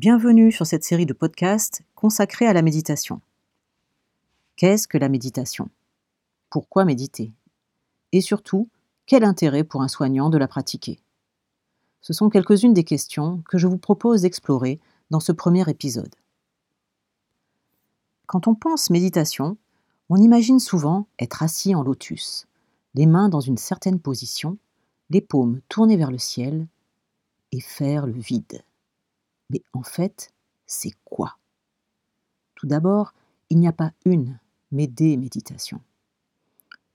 Bienvenue sur cette série de podcasts consacrée à la méditation. Qu'est-ce que la méditation? Pourquoi méditer? Et surtout, quel intérêt pour un soignant de la pratiquer? Ce sont quelques-unes des questions que je vous propose d'explorer dans ce premier épisode. Quand on pense méditation, on imagine souvent être assis en lotus, les mains dans une certaine position, les paumes tournées vers le ciel et faire le vide. Mais en fait, c'est quoi? Tout d'abord, il n'y a pas une, mais des méditations.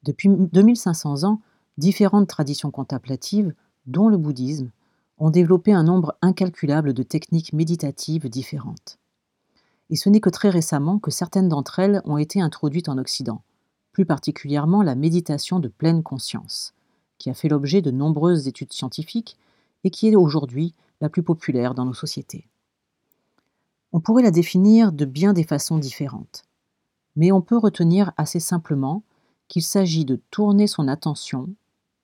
Depuis 2500 ans, différentes traditions contemplatives, dont le bouddhisme, ont développé un nombre incalculable de techniques méditatives différentes. Et ce n'est que très récemment que certaines d'entre elles ont été introduites en Occident, plus particulièrement la méditation de pleine conscience, qui a fait l'objet de nombreuses études scientifiques et qui est aujourd'hui plus populaire dans nos sociétés. On pourrait la définir de bien des façons différentes, mais on peut retenir assez simplement qu'il s'agit de tourner son attention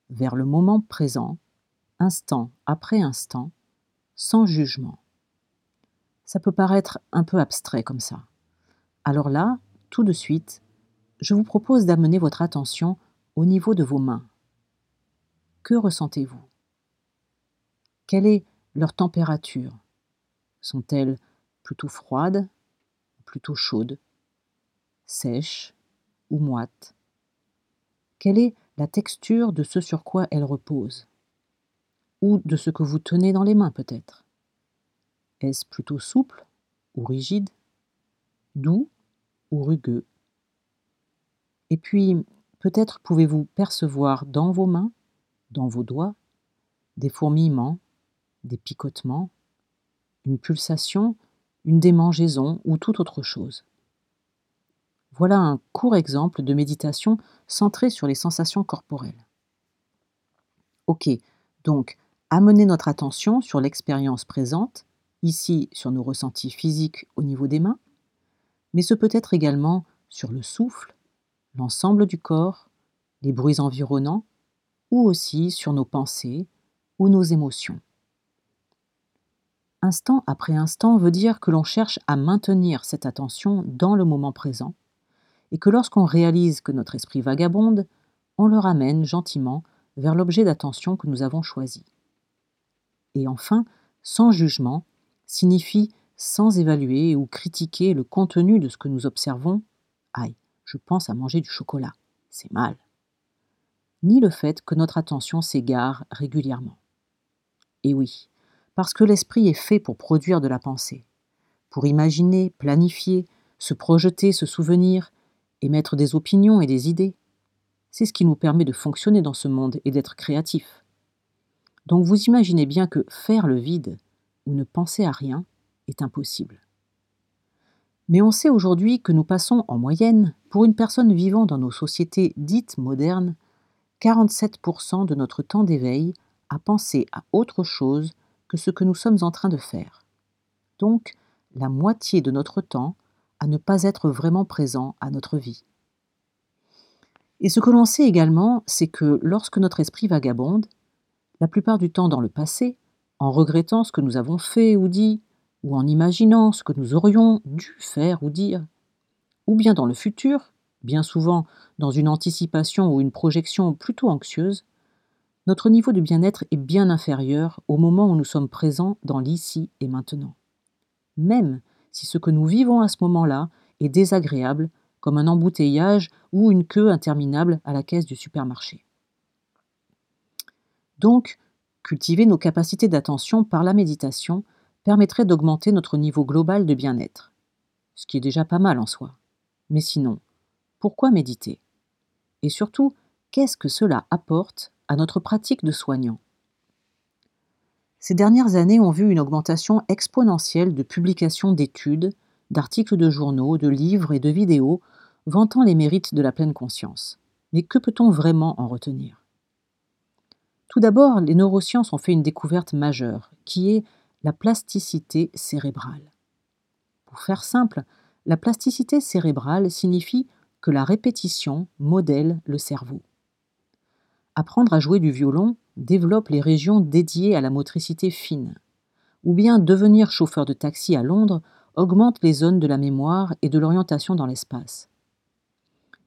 vers le moment présent, instant après instant, sans jugement. Ça peut paraître un peu abstrait comme ça. Alors là, tout de suite, je vous propose d'amener votre attention au niveau de vos mains. Que ressentez-vous? Quelle est leur température Sont-elles plutôt froides ou plutôt chaudes Sèches ou moites? Quelle est la texture de ce sur quoi elles reposent? Ou de ce que vous tenez dans les mains peut-être? Est-ce plutôt souple ou rigide Doux ou rugueux? Et puis, peut-être pouvez-vous percevoir dans vos mains, dans vos doigts, des fourmillements des picotements, une pulsation, une démangeaison ou toute autre chose. Voilà un court exemple de méditation centrée sur les sensations corporelles. Ok, donc amener notre attention sur l'expérience présente, ici sur nos ressentis physiques au niveau des mains, mais ce peut être également sur le souffle, l'ensemble du corps, les bruits environnants, ou aussi sur nos pensées ou nos émotions instant après instant veut dire que l'on cherche à maintenir cette attention dans le moment présent, et que lorsqu'on réalise que notre esprit vagabonde, on le ramène gentiment vers l'objet d'attention que nous avons choisi. Et enfin, sans jugement signifie sans évaluer ou critiquer le contenu de ce que nous observons. Aïe, je pense à manger du chocolat, c'est mal. Ni le fait que notre attention s'égare régulièrement. Et oui, parce que l'esprit est fait pour produire de la pensée, pour imaginer, planifier, se projeter, se souvenir, émettre des opinions et des idées. C'est ce qui nous permet de fonctionner dans ce monde et d'être créatifs. Donc vous imaginez bien que faire le vide ou ne penser à rien est impossible. Mais on sait aujourd'hui que nous passons en moyenne, pour une personne vivant dans nos sociétés dites modernes, 47% de notre temps d'éveil à penser à autre chose que ce que nous sommes en train de faire. Donc, la moitié de notre temps à ne pas être vraiment présent à notre vie. Et ce que l'on sait également, c'est que lorsque notre esprit vagabonde, la plupart du temps dans le passé, en regrettant ce que nous avons fait ou dit, ou en imaginant ce que nous aurions dû faire ou dire, ou bien dans le futur, bien souvent dans une anticipation ou une projection plutôt anxieuse, notre niveau de bien-être est bien inférieur au moment où nous sommes présents dans l'ici et maintenant. Même si ce que nous vivons à ce moment-là est désagréable, comme un embouteillage ou une queue interminable à la caisse du supermarché. Donc, cultiver nos capacités d'attention par la méditation permettrait d'augmenter notre niveau global de bien-être, ce qui est déjà pas mal en soi. Mais sinon, pourquoi méditer? Et surtout, qu'est-ce que cela apporte à notre pratique de soignant. Ces dernières années ont vu une augmentation exponentielle de publications d'études, d'articles de journaux, de livres et de vidéos vantant les mérites de la pleine conscience. Mais que peut-on vraiment en retenir? Tout d'abord, les neurosciences ont fait une découverte majeure, qui est la plasticité cérébrale. Pour faire simple, la plasticité cérébrale signifie que la répétition modèle le cerveau. Apprendre à jouer du violon développe les régions dédiées à la motricité fine, ou bien devenir chauffeur de taxi à Londres augmente les zones de la mémoire et de l'orientation dans l'espace.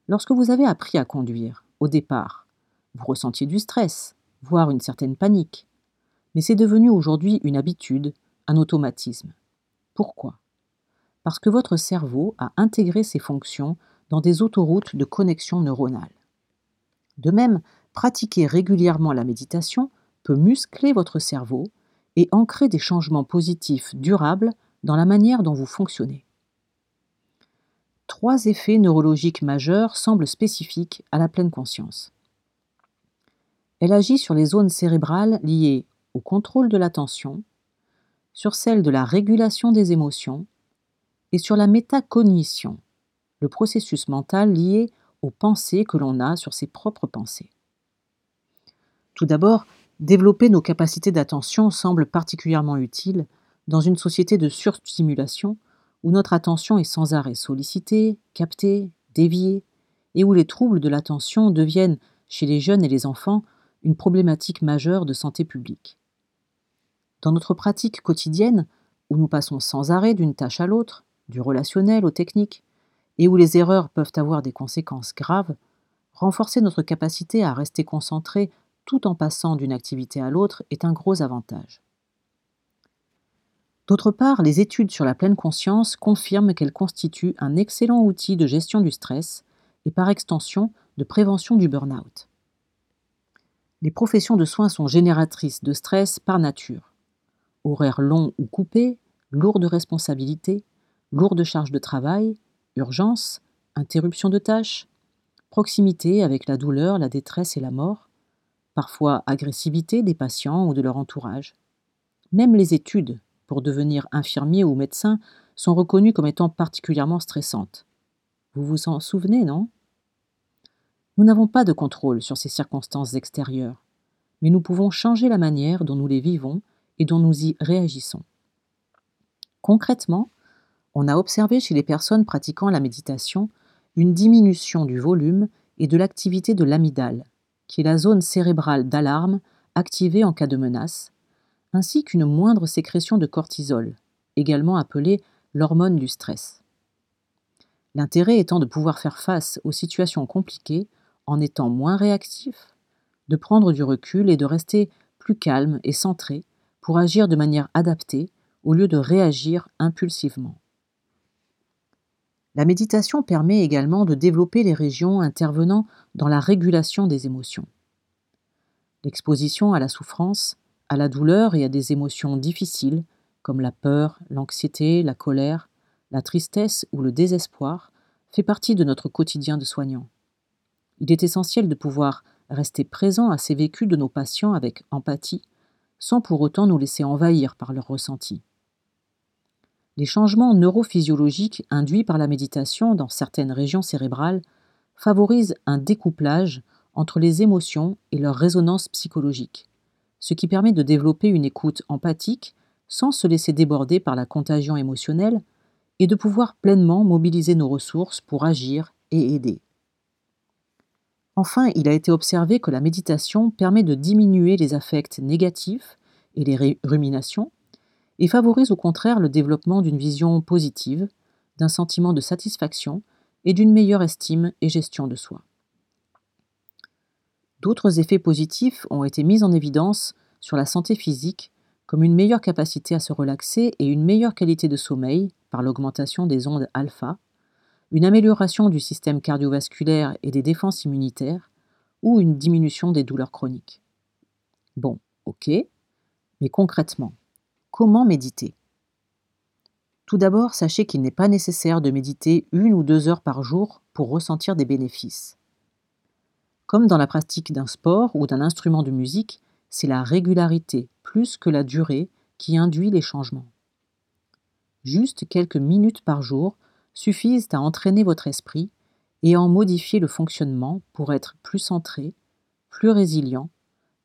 Lorsque vous avez appris à conduire, au départ, vous ressentiez du stress, voire une certaine panique, mais c'est devenu aujourd'hui une habitude, un automatisme. Pourquoi? Parce que votre cerveau a intégré ces fonctions dans des autoroutes de connexion neuronale. De même, pratiquer régulièrement la méditation peut muscler votre cerveau et ancrer des changements positifs durables dans la manière dont vous fonctionnez. Trois effets neurologiques majeurs semblent spécifiques à la pleine conscience. Elle agit sur les zones cérébrales liées au contrôle de l'attention, sur celle de la régulation des émotions et sur la métacognition, le processus mental lié aux pensées que l'on a sur ses propres pensées. Tout d'abord, développer nos capacités d'attention semble particulièrement utile dans une société de surstimulation où notre attention est sans arrêt sollicitée, captée, déviée, et où les troubles de l'attention deviennent, chez les jeunes et les enfants, une problématique majeure de santé publique. Dans notre pratique quotidienne, où nous passons sans arrêt d'une tâche à l'autre, du relationnel au technique, et où les erreurs peuvent avoir des conséquences graves, renforcer notre capacité à rester concentré tout en passant d'une activité à l'autre est un gros avantage. D'autre part, les études sur la pleine conscience confirment qu'elle constitue un excellent outil de gestion du stress et par extension de prévention du burn-out. Les professions de soins sont génératrices de stress par nature. Horaires longs ou coupés, lourdes responsabilités, lourdes charges de travail, urgence, interruption de tâches, proximité avec la douleur, la détresse et la mort, parfois agressivité des patients ou de leur entourage. Même les études pour devenir infirmier ou médecin sont reconnues comme étant particulièrement stressantes. Vous vous en souvenez, non? Nous n'avons pas de contrôle sur ces circonstances extérieures, mais nous pouvons changer la manière dont nous les vivons et dont nous y réagissons. Concrètement, on a observé chez les personnes pratiquant la méditation une diminution du volume et de l'activité de l'amygdale, qui est la zone cérébrale d'alarme activée en cas de menace, ainsi qu'une moindre sécrétion de cortisol, également appelée l'hormone du stress. L'intérêt étant de pouvoir faire face aux situations compliquées en étant moins réactif, de prendre du recul et de rester plus calme et centré pour agir de manière adaptée au lieu de réagir impulsivement. La méditation permet également de développer les régions intervenant dans la régulation des émotions. L'exposition à la souffrance, à la douleur et à des émotions difficiles, comme la peur, l'anxiété, la colère, la tristesse ou le désespoir, fait partie de notre quotidien de soignant. Il est essentiel de pouvoir rester présent à ces vécus de nos patients avec empathie, sans pour autant nous laisser envahir par leurs ressentis. Les changements neurophysiologiques induits par la méditation dans certaines régions cérébrales favorisent un découplage entre les émotions et leur résonance psychologique, ce qui permet de développer une écoute empathique sans se laisser déborder par la contagion émotionnelle et de pouvoir pleinement mobiliser nos ressources pour agir et aider. Enfin, il a été observé que la méditation permet de diminuer les affects négatifs et les ruminations, et favorise au contraire le développement d'une vision positive, d'un sentiment de satisfaction et d'une meilleure estime et gestion de soi. D'autres effets positifs ont été mis en évidence sur la santé physique, comme une meilleure capacité à se relaxer et une meilleure qualité de sommeil par l'augmentation des ondes alpha, une amélioration du système cardiovasculaire et des défenses immunitaires, ou une diminution des douleurs chroniques. Bon, ok, mais concrètement, Comment méditer Tout d'abord, sachez qu'il n'est pas nécessaire de méditer une ou deux heures par jour pour ressentir des bénéfices. Comme dans la pratique d'un sport ou d'un instrument de musique, c'est la régularité plus que la durée qui induit les changements. Juste quelques minutes par jour suffisent à entraîner votre esprit et à en modifier le fonctionnement pour être plus centré, plus résilient,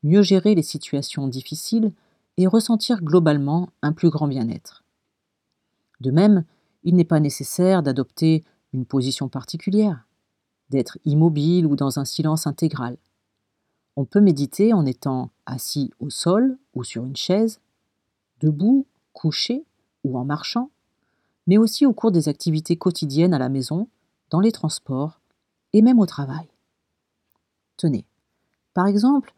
mieux gérer les situations difficiles et ressentir globalement un plus grand bien-être. De même, il n'est pas nécessaire d'adopter une position particulière, d'être immobile ou dans un silence intégral. On peut méditer en étant assis au sol ou sur une chaise, debout couché ou en marchant, mais aussi au cours des activités quotidiennes à la maison, dans les transports et même au travail. Tenez, par exemple,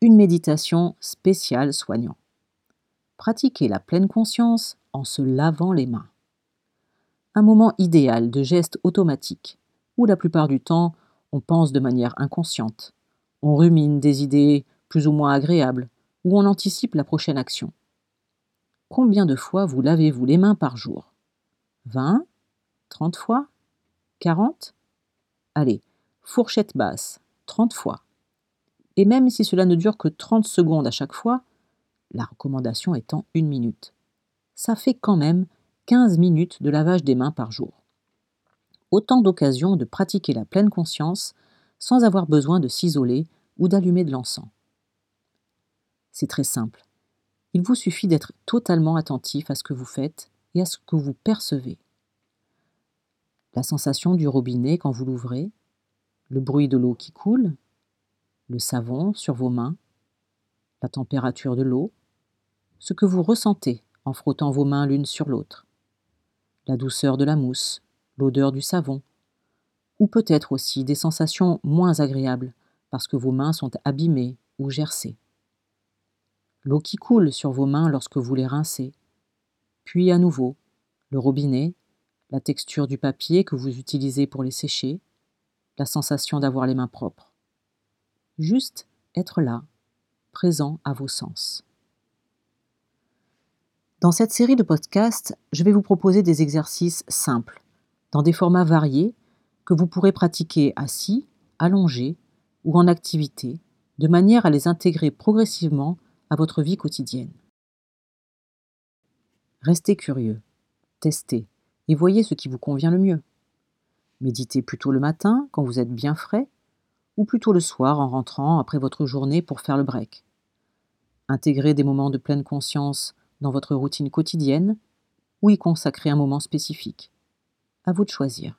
une méditation spéciale soignant. Pratiquez la pleine conscience en se lavant les mains. Un moment idéal de geste automatique, où la plupart du temps on pense de manière inconsciente, on rumine des idées plus ou moins agréables, ou on anticipe la prochaine action. Combien de fois vous lavez-vous les mains par jour? 20 30 fois? 40 Allez, fourchette basse, 30 fois. Et même si cela ne dure que 30 secondes à chaque fois, la recommandation étant une minute. Ça fait quand même 15 minutes de lavage des mains par jour. Autant d'occasions de pratiquer la pleine conscience sans avoir besoin de s'isoler ou d'allumer de l'encens. C'est très simple. Il vous suffit d'être totalement attentif à ce que vous faites et à ce que vous percevez. La sensation du robinet quand vous l'ouvrez, le bruit de l'eau qui coule, le savon sur vos mains, la température de l'eau, ce que vous ressentez en frottant vos mains l'une sur l'autre, la douceur de la mousse, l'odeur du savon, ou peut-être aussi des sensations moins agréables parce que vos mains sont abîmées ou gercées. L'eau qui coule sur vos mains lorsque vous les rincez, puis à nouveau le robinet, la texture du papier que vous utilisez pour les sécher, la sensation d'avoir les mains propres. Juste être là, présent à vos sens. Dans cette série de podcasts, je vais vous proposer des exercices simples, dans des formats variés, que vous pourrez pratiquer assis, allongé ou en activité, de manière à les intégrer progressivement à votre vie quotidienne. Restez curieux, testez et voyez ce qui vous convient le mieux. Méditez plutôt le matin quand vous êtes bien frais ou plutôt le soir en rentrant après votre journée pour faire le break. Intégrez des moments de pleine conscience dans votre routine quotidienne ou y consacrer un moment spécifique. À vous de choisir.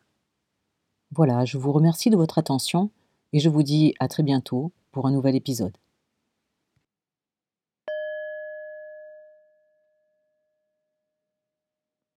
Voilà, je vous remercie de votre attention et je vous dis à très bientôt pour un nouvel épisode.